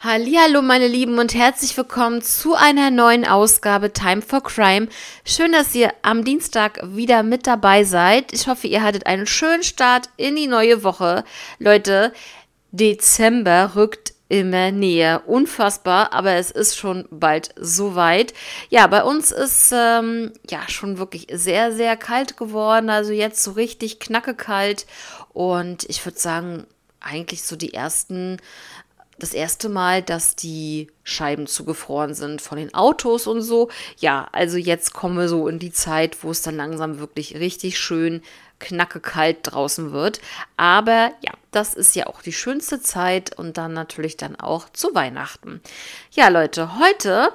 Hallo meine Lieben und herzlich willkommen zu einer neuen Ausgabe Time for Crime. Schön, dass ihr am Dienstag wieder mit dabei seid. Ich hoffe, ihr hattet einen schönen Start in die neue Woche. Leute, Dezember rückt immer näher. Unfassbar, aber es ist schon bald soweit. Ja, bei uns ist ähm, ja schon wirklich sehr, sehr kalt geworden. Also jetzt so richtig knacke kalt. Und ich würde sagen, eigentlich so die ersten das erste Mal, dass die Scheiben zugefroren sind von den Autos und so. Ja, also jetzt kommen wir so in die Zeit, wo es dann langsam wirklich richtig schön knacke kalt draußen wird. Aber ja, das ist ja auch die schönste Zeit und dann natürlich dann auch zu Weihnachten. Ja, Leute, heute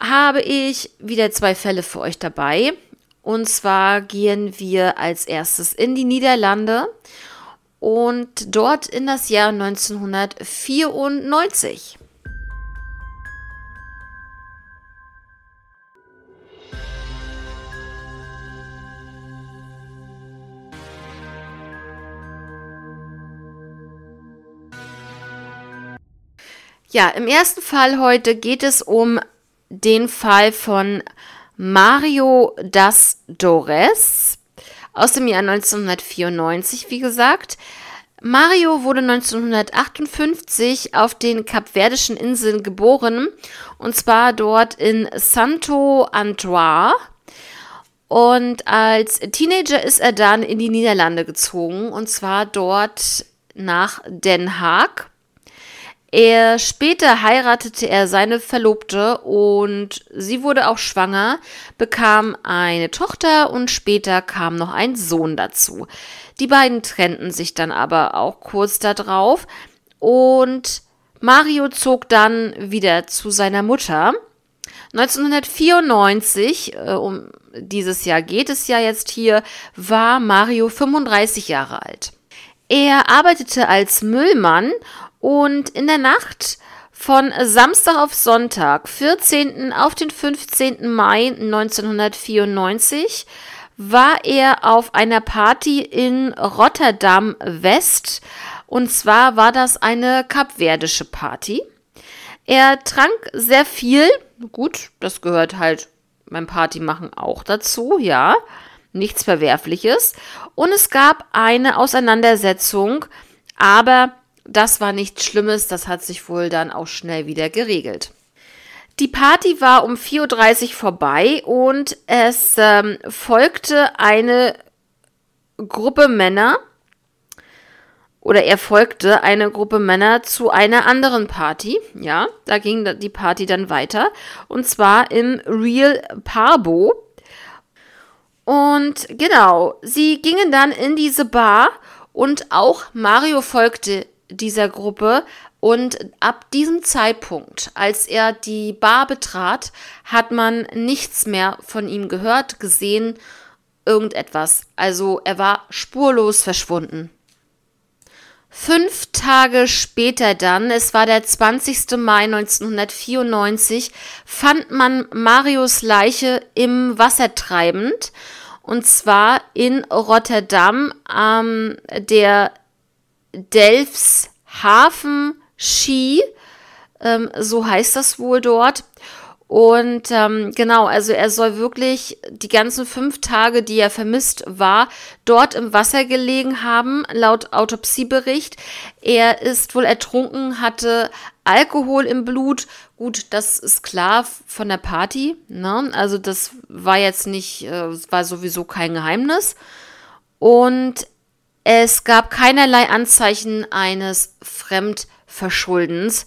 habe ich wieder zwei Fälle für euch dabei. Und zwar gehen wir als erstes in die Niederlande und dort in das Jahr 1994. Ja, im ersten Fall heute geht es um den Fall von Mario das Dores aus dem Jahr 1994, wie gesagt. Mario wurde 1958 auf den Kapverdischen Inseln geboren und zwar dort in Santo Antoine. Und als Teenager ist er dann in die Niederlande gezogen und zwar dort nach Den Haag. Er später heiratete er seine Verlobte und sie wurde auch schwanger, bekam eine Tochter und später kam noch ein Sohn dazu. Die beiden trennten sich dann aber auch kurz darauf und Mario zog dann wieder zu seiner Mutter. 1994, äh, um dieses Jahr geht es ja jetzt hier, war Mario 35 Jahre alt. Er arbeitete als Müllmann und in der Nacht von Samstag auf Sonntag, 14. auf den 15. Mai 1994, war er auf einer Party in Rotterdam West. Und zwar war das eine kapverdische Party. Er trank sehr viel. Gut, das gehört halt beim Partymachen auch dazu, ja. Nichts Verwerfliches. Und es gab eine Auseinandersetzung, aber das war nichts Schlimmes, das hat sich wohl dann auch schnell wieder geregelt. Die Party war um 4.30 Uhr vorbei und es ähm, folgte eine Gruppe Männer oder er folgte eine Gruppe Männer zu einer anderen Party. Ja, da ging die Party dann weiter und zwar im Real Parbo. Und genau, sie gingen dann in diese Bar und auch Mario folgte dieser Gruppe. Und ab diesem Zeitpunkt, als er die Bar betrat, hat man nichts mehr von ihm gehört, gesehen, irgendetwas. Also er war spurlos verschwunden. Fünf Tage später dann, es war der 20. Mai 1994, fand man Marius Leiche im Wasser treibend. Und zwar in Rotterdam, ähm, der Delfs Hafen Ski, ähm, so heißt das wohl dort. Und ähm, genau, also er soll wirklich die ganzen fünf Tage, die er vermisst war, dort im Wasser gelegen haben, laut Autopsiebericht. Er ist wohl ertrunken, hatte Alkohol im Blut. Gut, das ist klar von der Party. Ne? Also das war jetzt nicht, äh, war sowieso kein Geheimnis. Und es gab keinerlei Anzeichen eines Fremdverschuldens.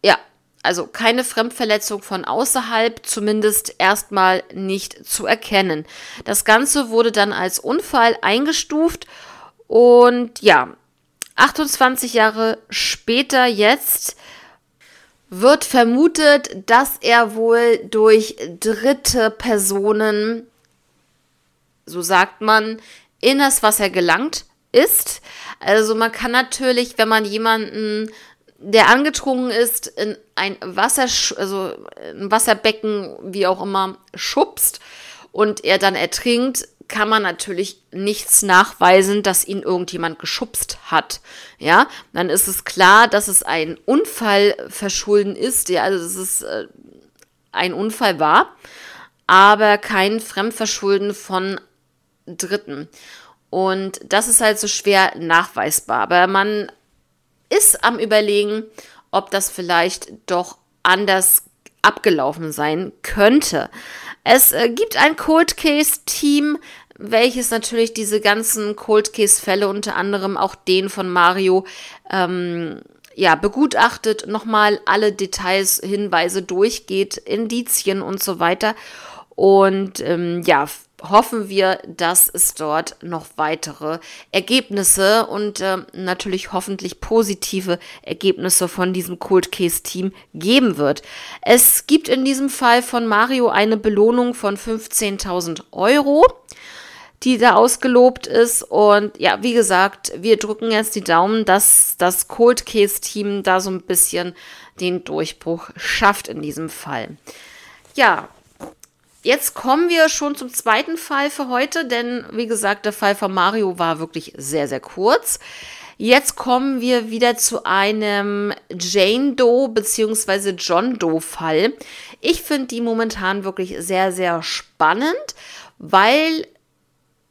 Ja, also keine Fremdverletzung von außerhalb, zumindest erstmal nicht zu erkennen. Das Ganze wurde dann als Unfall eingestuft und ja, 28 Jahre später jetzt wird vermutet, dass er wohl durch dritte Personen, so sagt man, in das Wasser gelangt ist. Also man kann natürlich, wenn man jemanden, der angetrunken ist, in ein Wasser, also ein Wasserbecken, wie auch immer, schubst und er dann ertrinkt, kann man natürlich nichts nachweisen, dass ihn irgendjemand geschubst hat. Ja, dann ist es klar, dass es ein Unfallverschulden ist, ja, also dass es äh, ein Unfall war, aber kein Fremdverschulden von Dritten. Und das ist halt so schwer nachweisbar. Aber man ist am Überlegen, ob das vielleicht doch anders abgelaufen sein könnte. Es äh, gibt ein Cold Case Team, welches natürlich diese ganzen Cold Case Fälle, unter anderem auch den von Mario, ähm, ja, begutachtet, nochmal alle Details, Hinweise durchgeht, Indizien und so weiter. Und ähm, ja, hoffen wir, dass es dort noch weitere Ergebnisse und äh, natürlich hoffentlich positive Ergebnisse von diesem Cold Case Team geben wird. Es gibt in diesem Fall von Mario eine Belohnung von 15.000 Euro die da ausgelobt ist. Und ja, wie gesagt, wir drücken jetzt die Daumen, dass das Cold Case Team da so ein bisschen den Durchbruch schafft in diesem Fall. Ja, Jetzt kommen wir schon zum zweiten Fall für heute, denn wie gesagt, der Fall von Mario war wirklich sehr, sehr kurz. Jetzt kommen wir wieder zu einem Jane Doe bzw. John Doe Fall. Ich finde die momentan wirklich sehr, sehr spannend, weil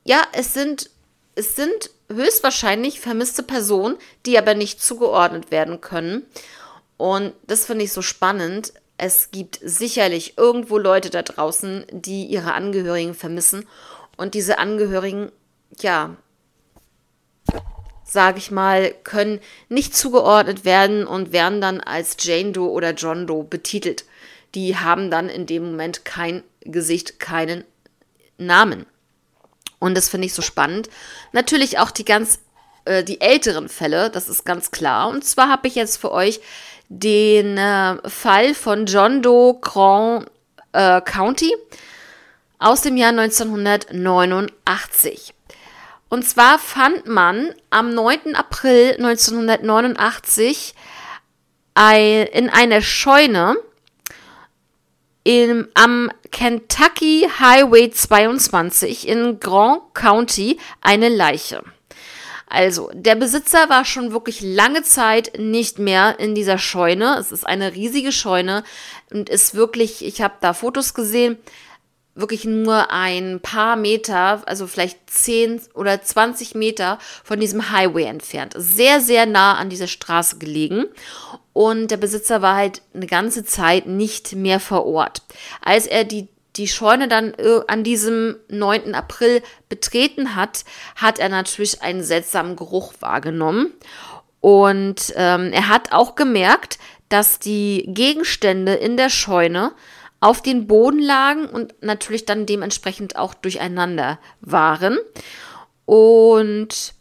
ja, es sind, es sind höchstwahrscheinlich vermisste Personen, die aber nicht zugeordnet werden können. Und das finde ich so spannend es gibt sicherlich irgendwo Leute da draußen, die ihre Angehörigen vermissen und diese Angehörigen, ja, sage ich mal, können nicht zugeordnet werden und werden dann als Jane Doe oder John Doe betitelt. Die haben dann in dem Moment kein Gesicht, keinen Namen. Und das finde ich so spannend. Natürlich auch die ganz äh, die älteren Fälle, das ist ganz klar. Und zwar habe ich jetzt für euch den äh, Fall von John Doe Grand äh, County aus dem Jahr 1989. Und zwar fand man am 9. April 1989 ein, in einer Scheune im, am Kentucky Highway 22 in Grand County eine Leiche. Also, der Besitzer war schon wirklich lange Zeit nicht mehr in dieser Scheune. Es ist eine riesige Scheune und ist wirklich, ich habe da Fotos gesehen, wirklich nur ein paar Meter, also vielleicht 10 oder 20 Meter von diesem Highway entfernt. Sehr, sehr nah an dieser Straße gelegen. Und der Besitzer war halt eine ganze Zeit nicht mehr vor Ort. Als er die die Scheune dann äh, an diesem 9. April betreten hat, hat er natürlich einen seltsamen Geruch wahrgenommen. Und ähm, er hat auch gemerkt, dass die Gegenstände in der Scheune auf den Boden lagen und natürlich dann dementsprechend auch durcheinander waren. Und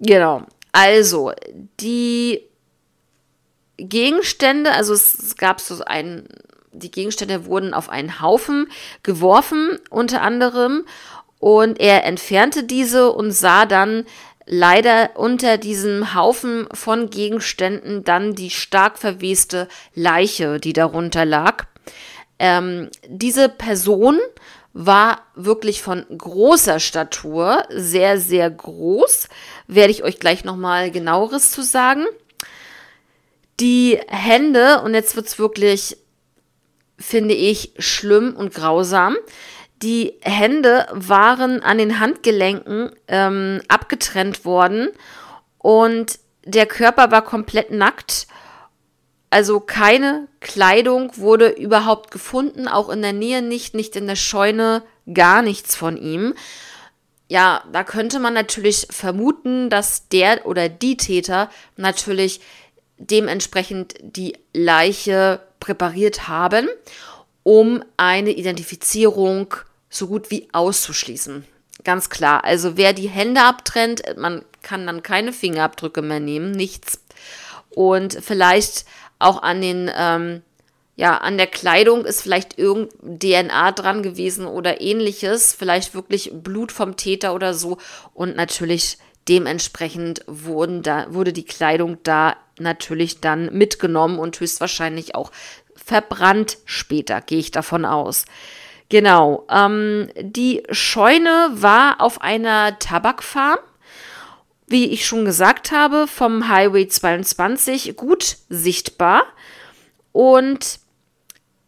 genau, also die Gegenstände, also es, es gab so einen die Gegenstände wurden auf einen Haufen geworfen, unter anderem, und er entfernte diese und sah dann leider unter diesem Haufen von Gegenständen dann die stark verweste Leiche, die darunter lag. Ähm, diese Person war wirklich von großer Statur, sehr, sehr groß. Werde ich euch gleich nochmal genaueres zu sagen. Die Hände, und jetzt wird es wirklich finde ich schlimm und grausam. Die Hände waren an den Handgelenken ähm, abgetrennt worden und der Körper war komplett nackt. Also keine Kleidung wurde überhaupt gefunden, auch in der Nähe nicht, nicht in der Scheune, gar nichts von ihm. Ja, da könnte man natürlich vermuten, dass der oder die Täter natürlich dementsprechend die Leiche präpariert haben, um eine Identifizierung so gut wie auszuschließen. Ganz klar. Also wer die Hände abtrennt, man kann dann keine Fingerabdrücke mehr nehmen, nichts. Und vielleicht auch an den, ähm, ja, an der Kleidung ist vielleicht irgend DNA dran gewesen oder ähnliches, vielleicht wirklich Blut vom Täter oder so. Und natürlich dementsprechend wurden da, wurde die Kleidung da natürlich dann mitgenommen und höchstwahrscheinlich auch verbrannt später, gehe ich davon aus. Genau. Ähm, die Scheune war auf einer Tabakfarm. Wie ich schon gesagt habe, vom Highway 22 gut sichtbar. Und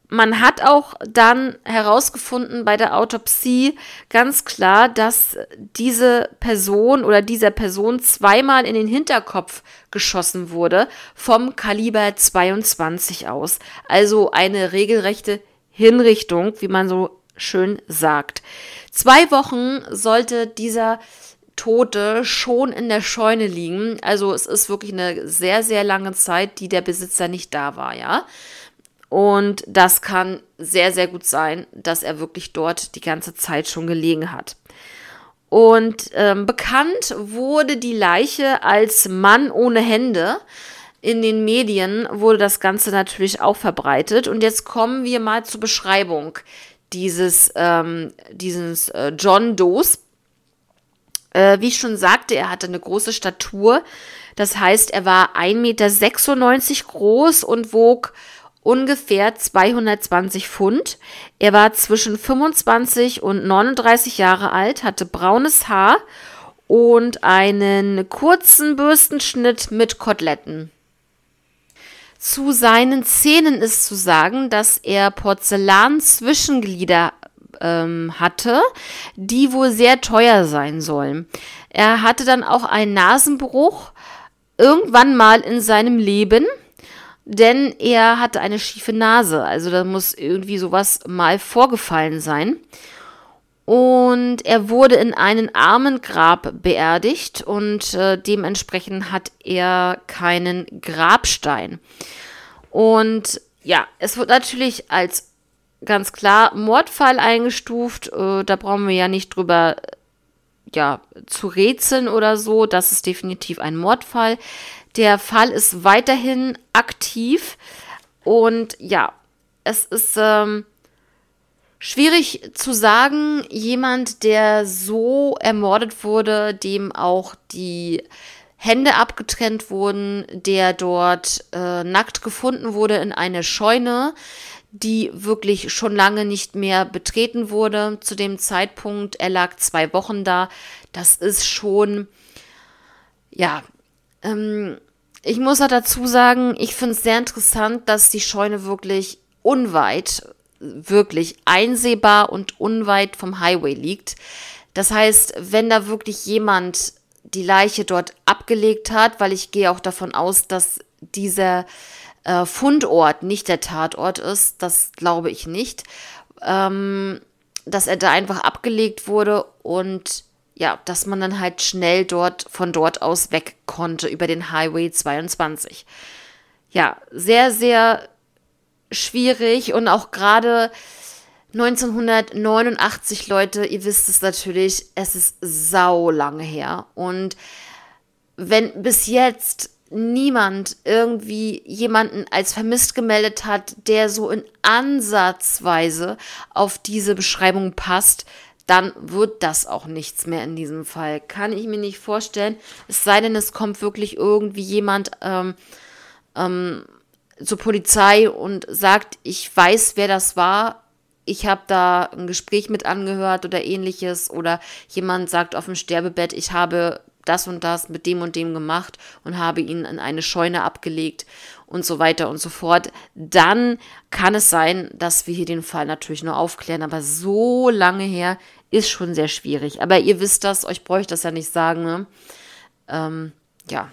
man hat auch dann herausgefunden bei der Autopsie ganz klar, dass diese Person oder dieser Person zweimal in den Hinterkopf geschossen wurde vom Kaliber 22 aus. Also eine regelrechte Hinrichtung, wie man so schön sagt. Zwei Wochen sollte dieser Tote schon in der Scheune liegen. Also es ist wirklich eine sehr, sehr lange Zeit, die der Besitzer nicht da war, ja. Und das kann sehr, sehr gut sein, dass er wirklich dort die ganze Zeit schon gelegen hat. Und ähm, bekannt wurde die Leiche als Mann ohne Hände. In den Medien wurde das Ganze natürlich auch verbreitet. Und jetzt kommen wir mal zur Beschreibung dieses, ähm, dieses äh, John Does. Äh, wie ich schon sagte, er hatte eine große Statur. Das heißt, er war 1,96 Meter groß und wog ungefähr 220 Pfund. Er war zwischen 25 und 39 Jahre alt, hatte braunes Haar und einen kurzen Bürstenschnitt mit Koteletten. Zu seinen Zähnen ist zu sagen, dass er Porzellan-Zwischenglieder ähm, hatte, die wohl sehr teuer sein sollen. Er hatte dann auch einen Nasenbruch irgendwann mal in seinem Leben denn er hatte eine schiefe Nase. Also da muss irgendwie sowas mal vorgefallen sein. Und er wurde in einen Armengrab beerdigt und äh, dementsprechend hat er keinen Grabstein. Und ja, es wird natürlich als ganz klar Mordfall eingestuft. Äh, da brauchen wir ja nicht drüber ja, zu rätseln oder so. Das ist definitiv ein Mordfall. Der Fall ist weiterhin aktiv und ja, es ist ähm, schwierig zu sagen, jemand, der so ermordet wurde, dem auch die Hände abgetrennt wurden, der dort äh, nackt gefunden wurde in einer Scheune, die wirklich schon lange nicht mehr betreten wurde zu dem Zeitpunkt. Er lag zwei Wochen da. Das ist schon, ja, ähm, ich muss auch dazu sagen, ich finde es sehr interessant, dass die Scheune wirklich unweit, wirklich einsehbar und unweit vom Highway liegt. Das heißt, wenn da wirklich jemand die Leiche dort abgelegt hat, weil ich gehe auch davon aus, dass dieser äh, Fundort nicht der Tatort ist, das glaube ich nicht, ähm, dass er da einfach abgelegt wurde und ja, dass man dann halt schnell dort von dort aus weg konnte über den Highway 22. Ja, sehr, sehr schwierig und auch gerade 1989, Leute, ihr wisst es natürlich, es ist sau lange her. Und wenn bis jetzt niemand irgendwie jemanden als vermisst gemeldet hat, der so in Ansatzweise auf diese Beschreibung passt, dann wird das auch nichts mehr in diesem Fall. Kann ich mir nicht vorstellen. Es sei denn, es kommt wirklich irgendwie jemand ähm, ähm, zur Polizei und sagt, ich weiß, wer das war. Ich habe da ein Gespräch mit angehört oder ähnliches. Oder jemand sagt auf dem Sterbebett, ich habe das und das mit dem und dem gemacht und habe ihn in eine Scheune abgelegt und so weiter und so fort, dann kann es sein, dass wir hier den Fall natürlich nur aufklären. Aber so lange her ist schon sehr schwierig. Aber ihr wisst das, euch bräuchte das ja nicht sagen. Ne? Ähm, ja.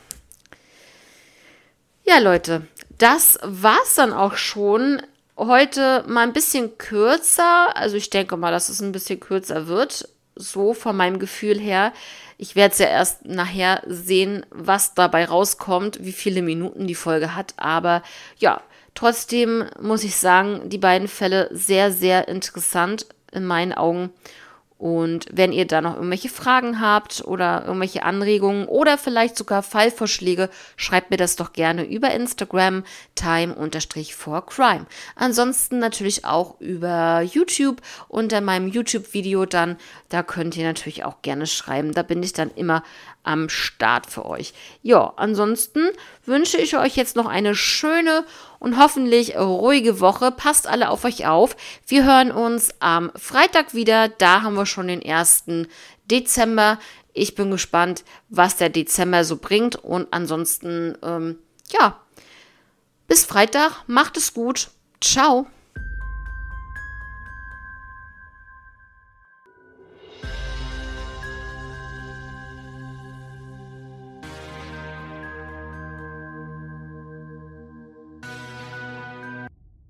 Ja, Leute, das war's dann auch schon. Heute mal ein bisschen kürzer. Also ich denke mal, dass es ein bisschen kürzer wird. So von meinem Gefühl her. Ich werde es ja erst nachher sehen, was dabei rauskommt, wie viele Minuten die Folge hat. Aber ja, trotzdem muss ich sagen, die beiden Fälle sehr, sehr interessant in meinen Augen. Und wenn ihr da noch irgendwelche Fragen habt oder irgendwelche Anregungen oder vielleicht sogar Fallvorschläge, schreibt mir das doch gerne über Instagram time-for-crime. Ansonsten natürlich auch über YouTube unter meinem YouTube-Video dann. Da könnt ihr natürlich auch gerne schreiben. Da bin ich dann immer am Start für euch. Ja, ansonsten wünsche ich euch jetzt noch eine schöne und hoffentlich ruhige Woche. Passt alle auf euch auf. Wir hören uns am Freitag wieder. Da haben wir schon den 1. Dezember. Ich bin gespannt, was der Dezember so bringt. Und ansonsten, ähm, ja, bis Freitag. Macht es gut. Ciao.